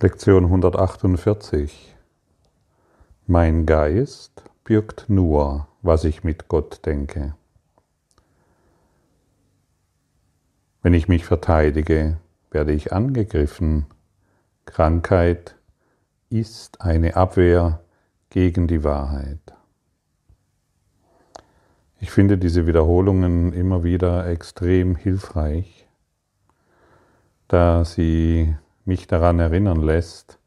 Lektion 148. Mein Geist birgt nur, was ich mit Gott denke. Wenn ich mich verteidige, werde ich angegriffen. Krankheit ist eine Abwehr gegen die Wahrheit. Ich finde diese Wiederholungen immer wieder extrem hilfreich, da sie mich daran erinnern lässt,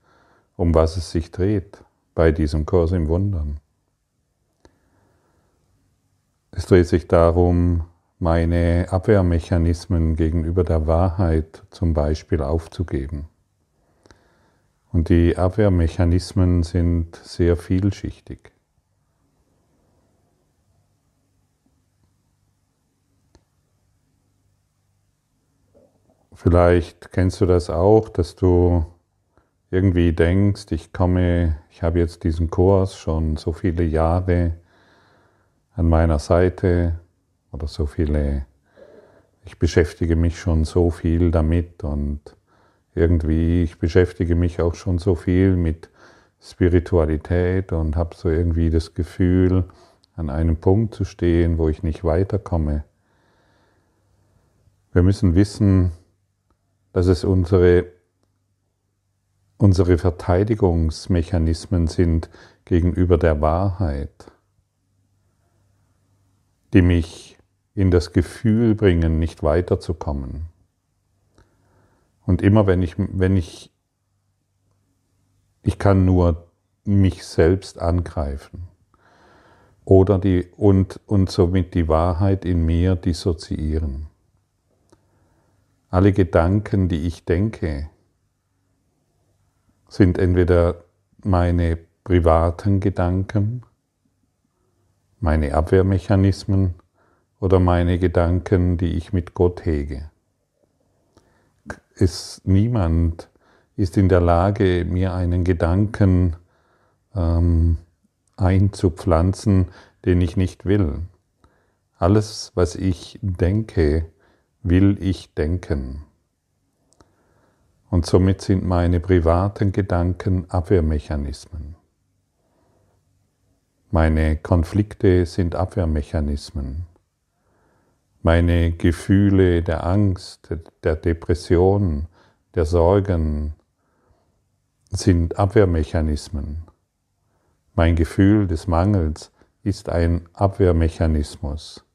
um was es sich dreht bei diesem Kurs im Wundern. Es dreht sich darum, meine Abwehrmechanismen gegenüber der Wahrheit zum Beispiel aufzugeben. Und die Abwehrmechanismen sind sehr vielschichtig. Vielleicht kennst du das auch, dass du irgendwie denkst, ich komme, ich habe jetzt diesen Kurs schon so viele Jahre an meiner Seite oder so viele, ich beschäftige mich schon so viel damit und irgendwie, ich beschäftige mich auch schon so viel mit Spiritualität und habe so irgendwie das Gefühl, an einem Punkt zu stehen, wo ich nicht weiterkomme. Wir müssen wissen, dass es unsere, unsere Verteidigungsmechanismen sind gegenüber der Wahrheit, die mich in das Gefühl bringen, nicht weiterzukommen. Und immer wenn ich, wenn ich, ich kann nur mich selbst angreifen oder die, und, und somit die Wahrheit in mir dissoziieren. Alle Gedanken, die ich denke, sind entweder meine privaten Gedanken, meine Abwehrmechanismen oder meine Gedanken, die ich mit Gott hege. Es, niemand ist in der Lage, mir einen Gedanken ähm, einzupflanzen, den ich nicht will. Alles, was ich denke, will ich denken. Und somit sind meine privaten Gedanken Abwehrmechanismen. Meine Konflikte sind Abwehrmechanismen. Meine Gefühle der Angst, der Depression, der Sorgen sind Abwehrmechanismen. Mein Gefühl des Mangels ist ein Abwehrmechanismus.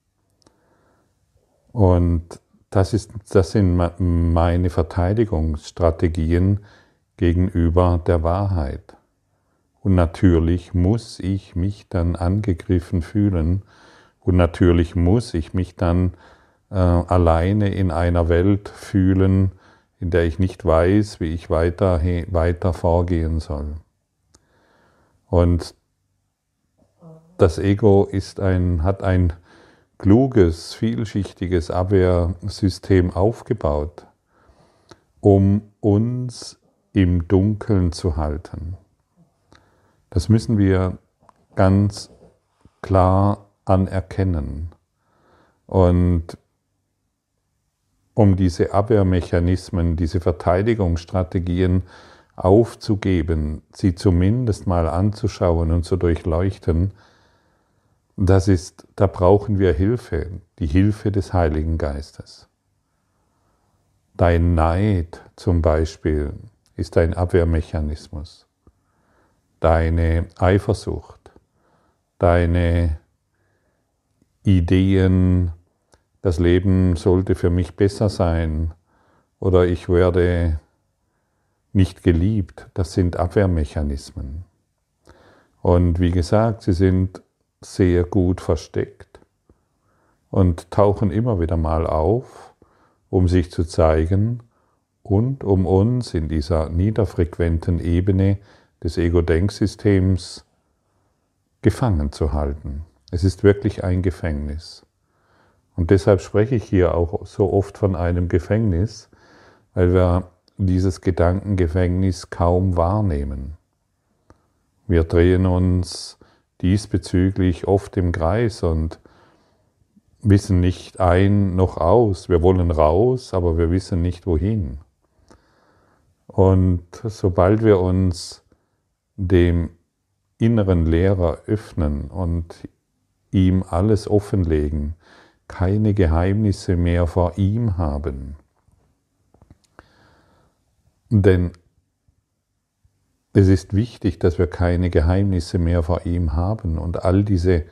Und das, ist, das sind meine Verteidigungsstrategien gegenüber der Wahrheit. Und natürlich muss ich mich dann angegriffen fühlen und natürlich muss ich mich dann äh, alleine in einer Welt fühlen, in der ich nicht weiß, wie ich weiter, weiter vorgehen soll. Und das Ego ist ein, hat ein kluges, vielschichtiges Abwehrsystem aufgebaut, um uns im Dunkeln zu halten. Das müssen wir ganz klar anerkennen. Und um diese Abwehrmechanismen, diese Verteidigungsstrategien aufzugeben, sie zumindest mal anzuschauen und zu durchleuchten, das ist, da brauchen wir Hilfe, die Hilfe des Heiligen Geistes. Dein Neid zum Beispiel ist ein Abwehrmechanismus. Deine Eifersucht, deine Ideen, das Leben sollte für mich besser sein oder ich werde nicht geliebt, das sind Abwehrmechanismen. Und wie gesagt, sie sind sehr gut versteckt und tauchen immer wieder mal auf, um sich zu zeigen und um uns in dieser niederfrequenten Ebene des Ego-Denksystems gefangen zu halten. Es ist wirklich ein Gefängnis. Und deshalb spreche ich hier auch so oft von einem Gefängnis, weil wir dieses Gedankengefängnis kaum wahrnehmen. Wir drehen uns diesbezüglich oft im Kreis und wissen nicht ein noch aus. Wir wollen raus, aber wir wissen nicht wohin. Und sobald wir uns dem inneren Lehrer öffnen und ihm alles offenlegen, keine Geheimnisse mehr vor ihm haben. Denn es ist wichtig, dass wir keine Geheimnisse mehr vor ihm haben und all diese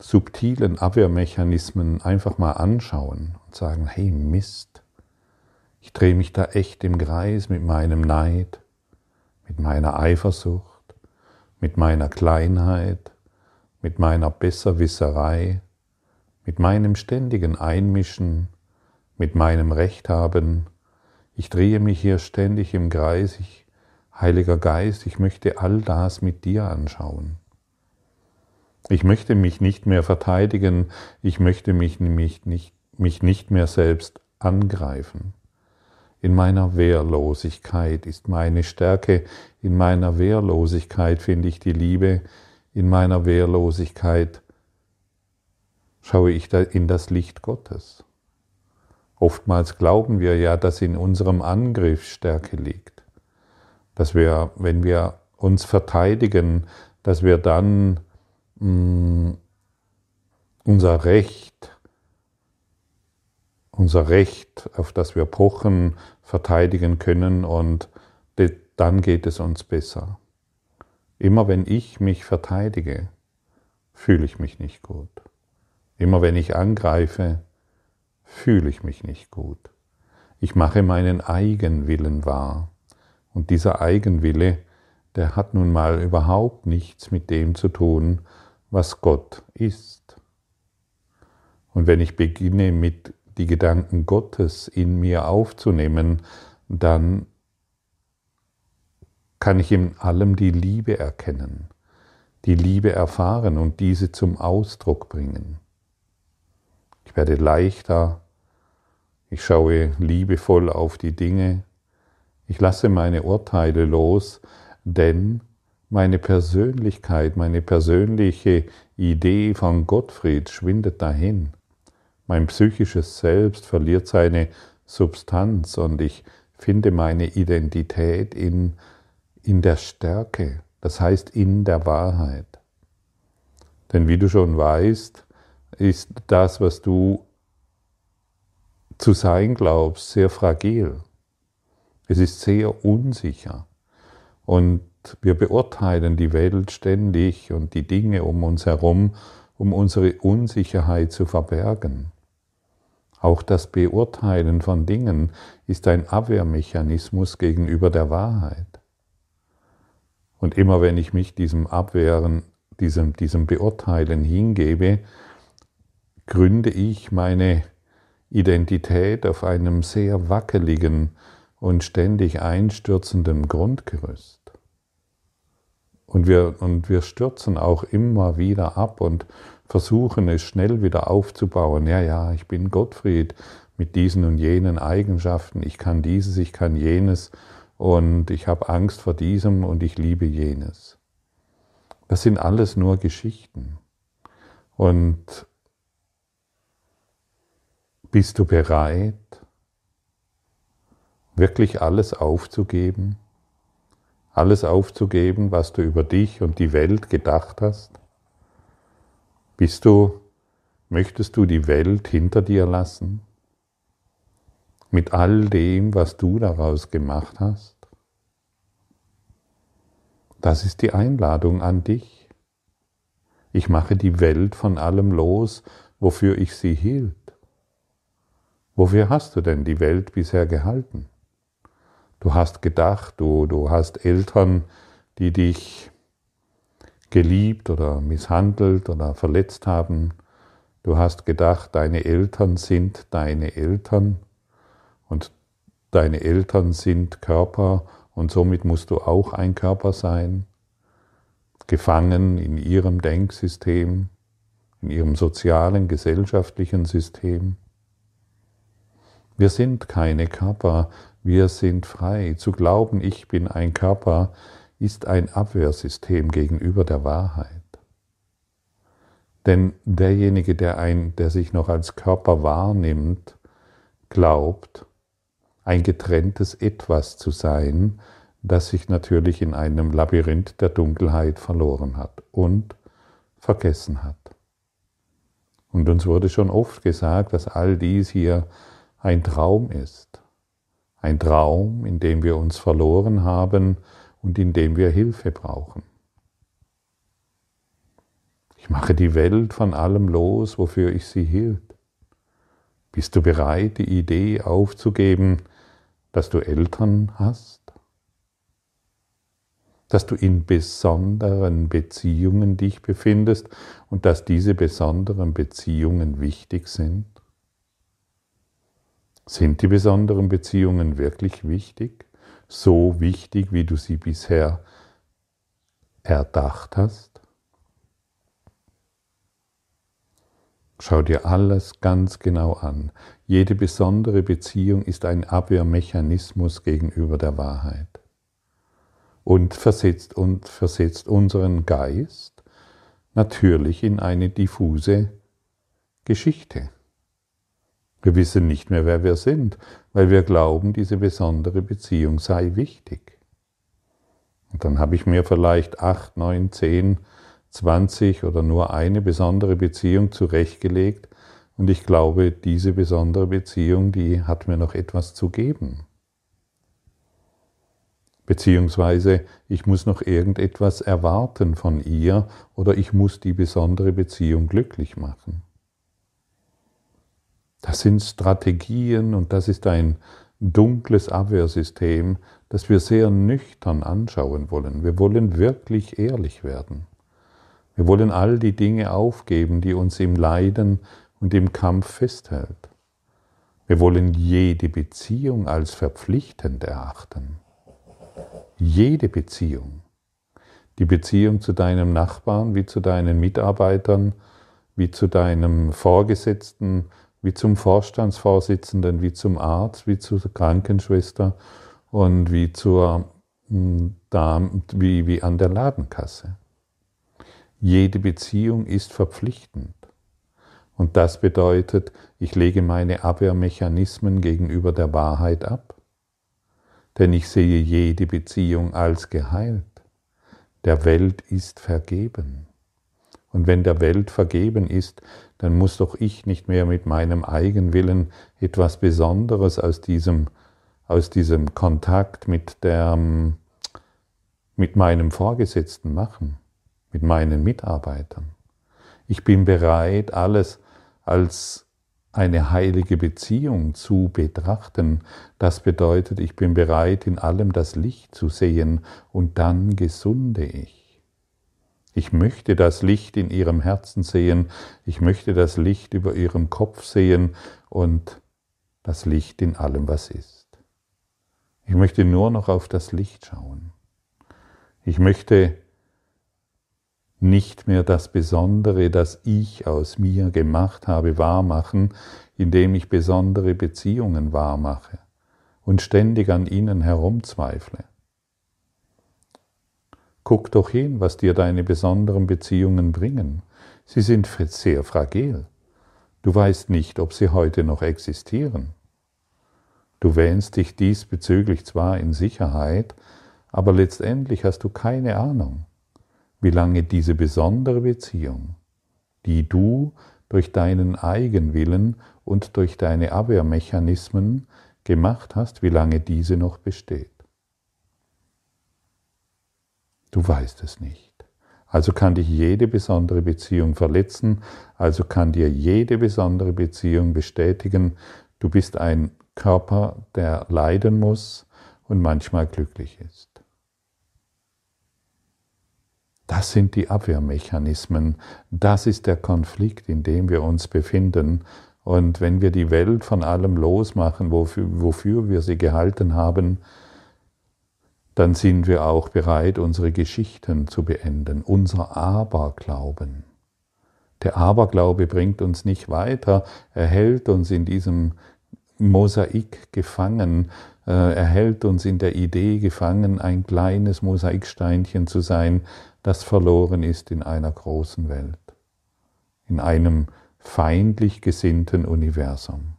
subtilen Abwehrmechanismen einfach mal anschauen und sagen, hey Mist, ich drehe mich da echt im Kreis mit meinem Neid, mit meiner Eifersucht, mit meiner Kleinheit, mit meiner Besserwisserei, mit meinem ständigen Einmischen, mit meinem Recht haben. Ich drehe mich hier ständig im Kreis. Ich, Heiliger Geist, ich möchte all das mit dir anschauen. Ich möchte mich nicht mehr verteidigen, ich möchte mich, mich, nicht, mich nicht mehr selbst angreifen. In meiner Wehrlosigkeit ist meine Stärke, in meiner Wehrlosigkeit finde ich die Liebe, in meiner Wehrlosigkeit schaue ich in das Licht Gottes. Oftmals glauben wir ja, dass in unserem Angriff Stärke liegt, dass wir, wenn wir uns verteidigen, dass wir dann mh, mm, unser Recht, unser Recht, auf das wir pochen, verteidigen können und dann geht es uns besser. Immer wenn ich mich verteidige, fühle ich mich nicht gut. Immer wenn ich angreife, fühle ich mich nicht gut. Ich mache meinen Eigenwillen wahr. Und dieser Eigenwille, der hat nun mal überhaupt nichts mit dem zu tun, was Gott ist. Und wenn ich beginne mit die Gedanken Gottes in mir aufzunehmen, dann kann ich in allem die Liebe erkennen, die Liebe erfahren und diese zum Ausdruck bringen. Ich werde leichter. Ich schaue liebevoll auf die Dinge. Ich lasse meine Urteile los, denn meine Persönlichkeit, meine persönliche Idee von Gottfried schwindet dahin. Mein psychisches Selbst verliert seine Substanz und ich finde meine Identität in, in der Stärke, das heißt in der Wahrheit. Denn wie du schon weißt, ist das, was du zu sein glaubst, sehr fragil. Es ist sehr unsicher. Und wir beurteilen die Welt ständig und die Dinge um uns herum, um unsere Unsicherheit zu verbergen. Auch das Beurteilen von Dingen ist ein Abwehrmechanismus gegenüber der Wahrheit. Und immer wenn ich mich diesem Abwehren, diesem, diesem Beurteilen hingebe, gründe ich meine Identität auf einem sehr wackeligen und ständig einstürzenden Grundgerüst. Und wir, und wir stürzen auch immer wieder ab und versuchen es schnell wieder aufzubauen. Ja, ja, ich bin Gottfried mit diesen und jenen Eigenschaften. Ich kann dieses, ich kann jenes und ich habe Angst vor diesem und ich liebe jenes. Das sind alles nur Geschichten. Und bist du bereit, wirklich alles aufzugeben? Alles aufzugeben, was du über dich und die Welt gedacht hast? Bist du, möchtest du die Welt hinter dir lassen? Mit all dem, was du daraus gemacht hast? Das ist die Einladung an dich. Ich mache die Welt von allem los, wofür ich sie hielt. Wofür hast du denn die Welt bisher gehalten? Du hast gedacht, du, du hast Eltern, die dich geliebt oder misshandelt oder verletzt haben. Du hast gedacht, deine Eltern sind deine Eltern und deine Eltern sind Körper und somit musst du auch ein Körper sein, gefangen in ihrem Denksystem, in ihrem sozialen, gesellschaftlichen System. Wir sind keine Körper, wir sind frei. Zu glauben, ich bin ein Körper, ist ein Abwehrsystem gegenüber der Wahrheit. Denn derjenige, der, ein, der sich noch als Körper wahrnimmt, glaubt, ein getrenntes Etwas zu sein, das sich natürlich in einem Labyrinth der Dunkelheit verloren hat und vergessen hat. Und uns wurde schon oft gesagt, dass all dies hier ein Traum ist. Ein Traum, in dem wir uns verloren haben und in dem wir Hilfe brauchen. Ich mache die Welt von allem los, wofür ich sie hielt. Bist du bereit, die Idee aufzugeben, dass du Eltern hast? Dass du in besonderen Beziehungen dich befindest und dass diese besonderen Beziehungen wichtig sind? Sind die besonderen Beziehungen wirklich wichtig? So wichtig, wie du sie bisher erdacht hast? Schau dir alles ganz genau an. Jede besondere Beziehung ist ein Abwehrmechanismus gegenüber der Wahrheit und versetzt, und versetzt unseren Geist natürlich in eine diffuse Geschichte. Wir wissen nicht mehr, wer wir sind, weil wir glauben, diese besondere Beziehung sei wichtig. Und dann habe ich mir vielleicht acht, neun, zehn 20 oder nur eine besondere Beziehung zurechtgelegt und ich glaube, diese besondere Beziehung, die hat mir noch etwas zu geben. Beziehungsweise ich muss noch irgendetwas erwarten von ihr oder ich muss die besondere Beziehung glücklich machen. Das sind Strategien und das ist ein dunkles Abwehrsystem, das wir sehr nüchtern anschauen wollen. Wir wollen wirklich ehrlich werden. Wir wollen all die Dinge aufgeben, die uns im Leiden und im Kampf festhält. Wir wollen jede Beziehung als verpflichtend erachten. Jede Beziehung. Die Beziehung zu deinem Nachbarn, wie zu deinen Mitarbeitern, wie zu deinem Vorgesetzten, wie zum Vorstandsvorsitzenden, wie zum Arzt, wie zur Krankenschwester und wie, zur, hm, wie, wie an der Ladenkasse. Jede Beziehung ist verpflichtend. Und das bedeutet, ich lege meine Abwehrmechanismen gegenüber der Wahrheit ab. Denn ich sehe jede Beziehung als geheilt. Der Welt ist vergeben. Und wenn der Welt vergeben ist, dann muss doch ich nicht mehr mit meinem Eigenwillen etwas Besonderes aus diesem, aus diesem Kontakt mit, der, mit meinem Vorgesetzten machen mit meinen Mitarbeitern. Ich bin bereit, alles als eine heilige Beziehung zu betrachten. Das bedeutet, ich bin bereit, in allem das Licht zu sehen und dann gesunde ich. Ich möchte das Licht in ihrem Herzen sehen, ich möchte das Licht über ihrem Kopf sehen und das Licht in allem, was ist. Ich möchte nur noch auf das Licht schauen. Ich möchte nicht mehr das Besondere, das ich aus mir gemacht habe, wahrmachen, indem ich besondere Beziehungen wahrmache und ständig an ihnen herumzweifle. Guck doch hin, was dir deine besonderen Beziehungen bringen. Sie sind sehr fragil. Du weißt nicht, ob sie heute noch existieren. Du wähnst dich diesbezüglich zwar in Sicherheit, aber letztendlich hast du keine Ahnung wie lange diese besondere Beziehung, die du durch deinen Eigenwillen und durch deine Abwehrmechanismen gemacht hast, wie lange diese noch besteht. Du weißt es nicht. Also kann dich jede besondere Beziehung verletzen, also kann dir jede besondere Beziehung bestätigen, du bist ein Körper, der leiden muss und manchmal glücklich ist. Das sind die Abwehrmechanismen. Das ist der Konflikt, in dem wir uns befinden. Und wenn wir die Welt von allem losmachen, wofür, wofür wir sie gehalten haben, dann sind wir auch bereit, unsere Geschichten zu beenden, unser Aberglauben. Der Aberglaube bringt uns nicht weiter, er hält uns in diesem Mosaik gefangen, äh, er hält uns in der Idee gefangen, ein kleines Mosaiksteinchen zu sein, das verloren ist in einer großen Welt, in einem feindlich gesinnten Universum,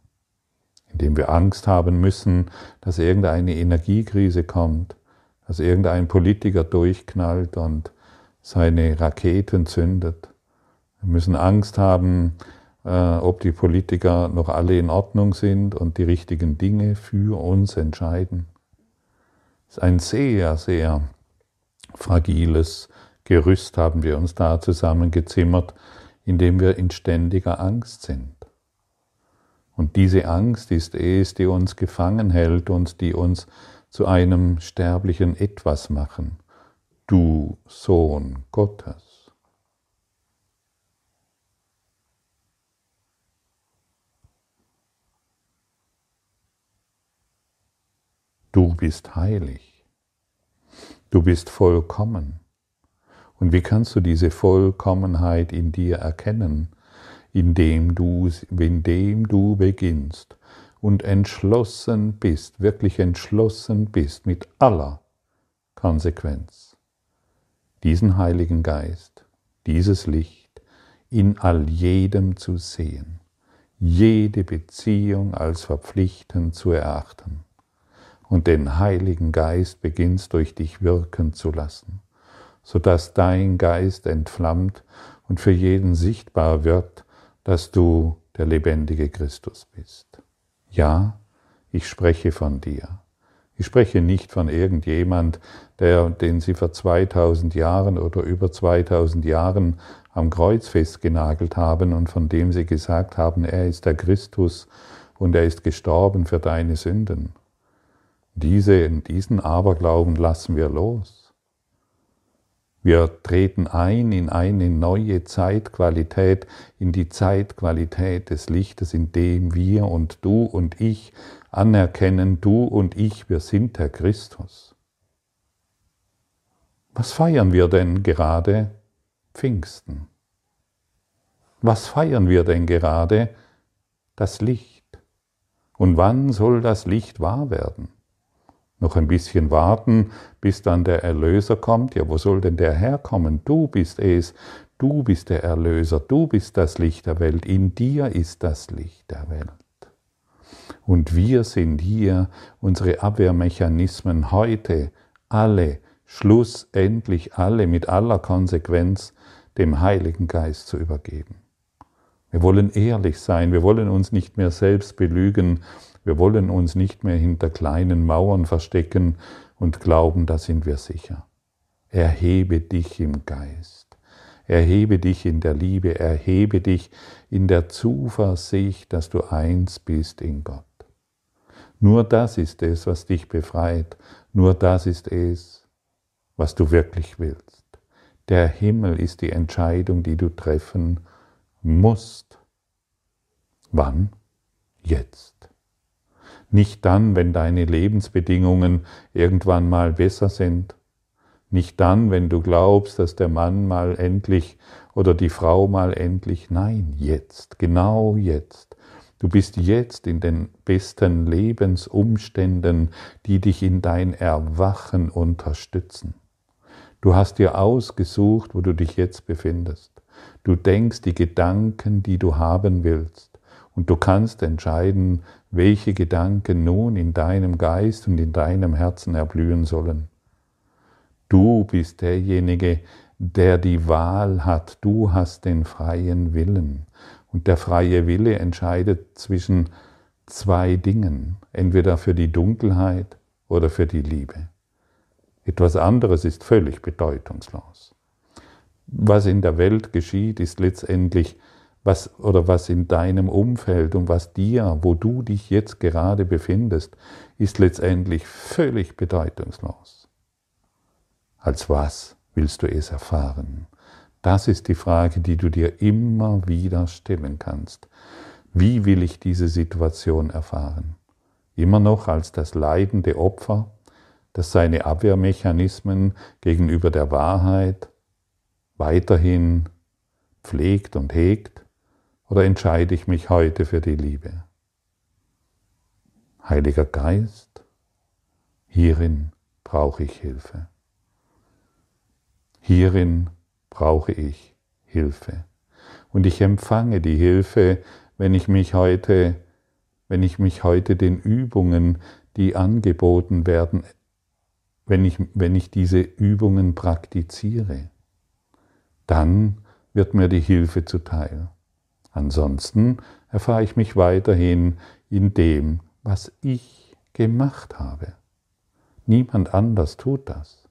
indem wir Angst haben müssen, dass irgendeine Energiekrise kommt, dass irgendein Politiker durchknallt und seine Raketen zündet. Wir müssen Angst haben, äh, ob die Politiker noch alle in Ordnung sind und die richtigen Dinge für uns entscheiden. Das ist ein sehr, sehr fragiles Gerüst haben wir uns da zusammengezimmert, indem wir in ständiger Angst sind. Und diese Angst ist es, die uns gefangen hält und die uns zu einem sterblichen Etwas machen. Du Sohn Gottes. Du bist heilig. Du bist vollkommen. Und wie kannst du diese Vollkommenheit in dir erkennen? indem du, indem du beginnst und entschlossen bist, wirklich entschlossen bist mit aller Konsequenz, diesen Heiligen Geist, dieses Licht in all jedem zu sehen, jede Beziehung als verpflichtend zu erachten und den Heiligen Geist beginnst durch dich wirken zu lassen, sodass dein Geist entflammt und für jeden sichtbar wird, dass du der lebendige Christus bist. Ja, ich spreche von dir. Ich spreche nicht von irgendjemand, der, den sie vor 2000 Jahren oder über 2000 Jahren am Kreuz festgenagelt haben und von dem sie gesagt haben, er ist der Christus und er ist gestorben für deine Sünden. Diese, diesen Aberglauben lassen wir los. Wir treten ein in eine neue Zeitqualität, in die Zeitqualität des Lichtes, in dem wir und du und ich anerkennen, du und ich, wir sind der Christus. Was feiern wir denn gerade? Pfingsten. Was feiern wir denn gerade? Das Licht. Und wann soll das Licht wahr werden? Noch ein bisschen warten, bis dann der Erlöser kommt. Ja, wo soll denn der herkommen? Du bist es, du bist der Erlöser, du bist das Licht der Welt, in dir ist das Licht der Welt. Und wir sind hier, unsere Abwehrmechanismen heute alle, schlussendlich alle mit aller Konsequenz dem Heiligen Geist zu übergeben. Wir wollen ehrlich sein, wir wollen uns nicht mehr selbst belügen, wir wollen uns nicht mehr hinter kleinen Mauern verstecken und glauben, da sind wir sicher. Erhebe dich im Geist. Erhebe dich in der Liebe. Erhebe dich in der Zuversicht, dass du eins bist in Gott. Nur das ist es, was dich befreit. Nur das ist es, was du wirklich willst. Der Himmel ist die Entscheidung, die du treffen musst. Wann? Jetzt. Nicht dann, wenn deine Lebensbedingungen irgendwann mal besser sind. Nicht dann, wenn du glaubst, dass der Mann mal endlich oder die Frau mal endlich. Nein, jetzt, genau jetzt. Du bist jetzt in den besten Lebensumständen, die dich in dein Erwachen unterstützen. Du hast dir ausgesucht, wo du dich jetzt befindest. Du denkst die Gedanken, die du haben willst. Und du kannst entscheiden, welche Gedanken nun in deinem Geist und in deinem Herzen erblühen sollen. Du bist derjenige, der die Wahl hat. Du hast den freien Willen. Und der freie Wille entscheidet zwischen zwei Dingen, entweder für die Dunkelheit oder für die Liebe. Etwas anderes ist völlig bedeutungslos. Was in der Welt geschieht, ist letztendlich was oder was in deinem Umfeld und was dir, wo du dich jetzt gerade befindest, ist letztendlich völlig bedeutungslos. Als was willst du es erfahren? Das ist die Frage, die du dir immer wieder stellen kannst. Wie will ich diese Situation erfahren? Immer noch als das leidende Opfer, das seine Abwehrmechanismen gegenüber der Wahrheit weiterhin pflegt und hegt? Oder entscheide ich mich heute für die Liebe? Heiliger Geist, hierin brauche ich Hilfe. Hierin brauche ich Hilfe. Und ich empfange die Hilfe, wenn ich mich heute wenn ich mich heute den Übungen, die angeboten werden, wenn ich, wenn ich diese Übungen praktiziere, dann wird mir die Hilfe zuteil. Ansonsten erfahre ich mich weiterhin in dem, was ich gemacht habe. Niemand anders tut das.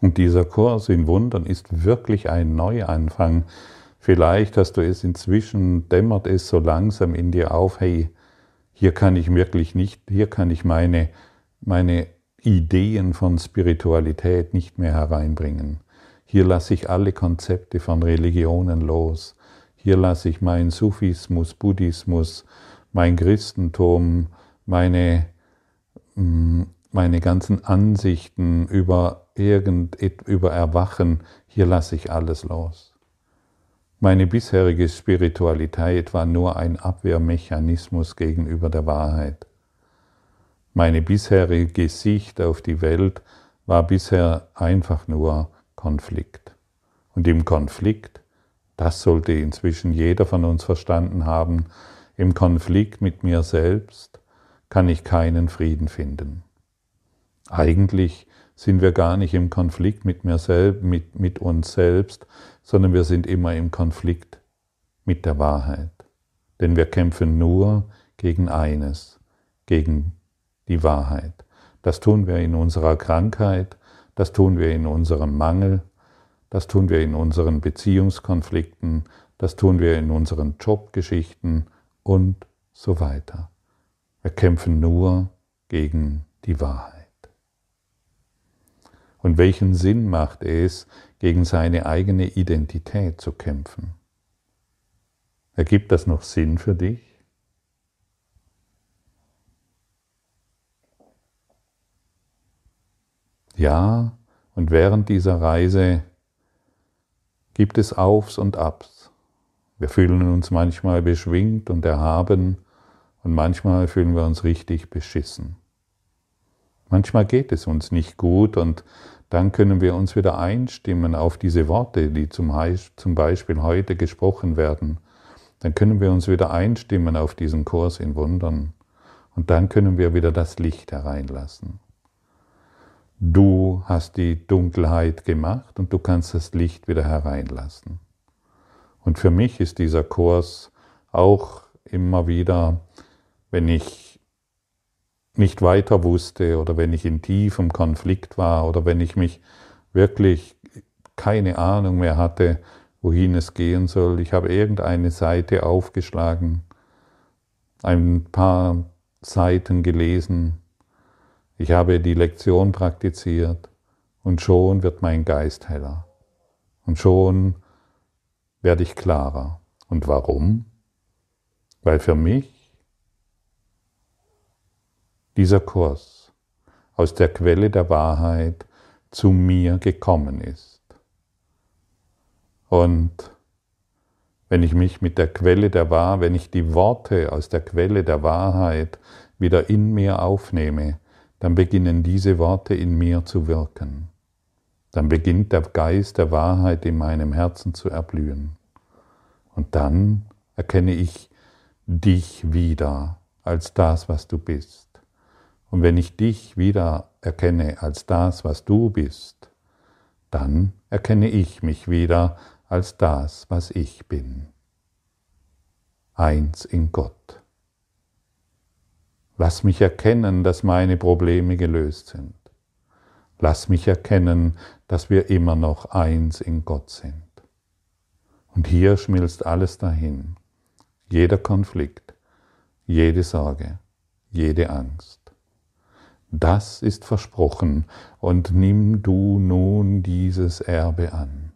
Und dieser Kurs in Wundern ist wirklich ein Neuanfang. Vielleicht hast du es inzwischen, dämmert es so langsam in dir auf, hey, hier kann ich wirklich nicht, hier kann ich meine, meine Ideen von Spiritualität nicht mehr hereinbringen. Hier lasse ich alle Konzepte von Religionen los. Hier lasse ich meinen Sufismus, Buddhismus, mein Christentum, meine, mm, meine ganzen Ansichten über irgend, über Erwachen, hier lasse ich alles los. Meine bisherige Spiritualität war nur ein Abwehrmechanismus gegenüber der Wahrheit. Meine bisherige Sicht auf die Welt war bisher einfach nur Konflikt. Und im Konflikt, das sollte inzwischen jeder von uns verstanden haben, im Konflikt mit mir selbst kann ich keinen Frieden finden. Eigentlich sind wir gar nicht im Konflikt mit, mir selbst, mit, mit uns selbst, sondern wir sind immer im Konflikt mit der Wahrheit. Denn wir kämpfen nur gegen eines, gegen die Wahrheit. Das tun wir in unserer Krankheit, das tun wir in unserem Mangel, das tun wir in unseren Beziehungskonflikten, das tun wir in unseren Jobgeschichten und so weiter. Wir kämpfen nur gegen die Wahrheit. Und welchen Sinn macht es, gegen seine eigene Identität zu kämpfen? Ergibt das noch Sinn für dich? Ja, und während dieser Reise gibt es Aufs und Abs. Wir fühlen uns manchmal beschwingt und erhaben und manchmal fühlen wir uns richtig beschissen. Manchmal geht es uns nicht gut und dann können wir uns wieder einstimmen auf diese Worte, die zum Beispiel heute gesprochen werden. Dann können wir uns wieder einstimmen auf diesen Kurs in Wundern. Und dann können wir wieder das Licht hereinlassen. Du hast die Dunkelheit gemacht und du kannst das Licht wieder hereinlassen. Und für mich ist dieser Kurs auch immer wieder, wenn ich nicht weiter wusste oder wenn ich in tiefem Konflikt war oder wenn ich mich wirklich keine Ahnung mehr hatte, wohin es gehen soll. Ich habe irgendeine Seite aufgeschlagen, ein paar Seiten gelesen ich habe die Lektion praktiziert und schon wird mein Geist heller. Und schon werde ich klarer. Und warum? Weil für mich dieser Kurs aus der Quelle der Wahrheit zu mir gekommen ist. Und wenn ich mich mit der Quelle der Wahrheit, wenn ich die Worte aus der Quelle der Wahrheit wieder in mir aufnehme, dann beginnen diese Worte in mir zu wirken. Dann beginnt der Geist der Wahrheit in meinem Herzen zu erblühen. Und dann erkenne ich dich wieder als das, was du bist. Und wenn ich dich wieder erkenne als das, was du bist, dann erkenne ich mich wieder als das, was ich bin. Eins in Gott. Lass mich erkennen, dass meine Probleme gelöst sind. Lass mich erkennen, dass wir immer noch eins in Gott sind. Und hier schmilzt alles dahin. Jeder Konflikt, jede Sorge, jede Angst. Das ist versprochen und nimm du nun dieses Erbe an.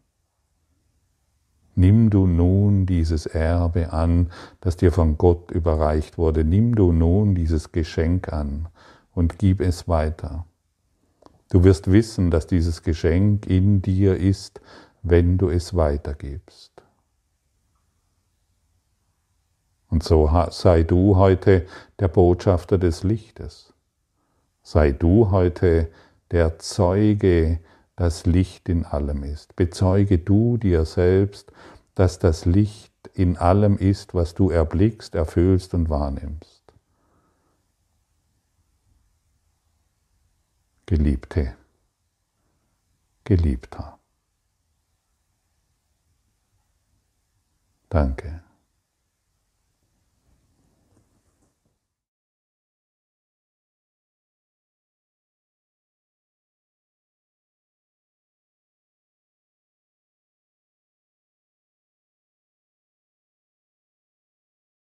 Nimm du nun dieses Erbe an, das dir von Gott überreicht wurde. Nimm du nun dieses Geschenk an und gib es weiter. Du wirst wissen, dass dieses Geschenk in dir ist, wenn du es weitergibst. Und so sei du heute der Botschafter des Lichtes. Sei du heute der Zeuge, das Licht in allem ist. Bezeuge du dir selbst, dass das Licht in allem ist, was du erblickst, erfüllst und wahrnimmst. Geliebte, Geliebter. Danke.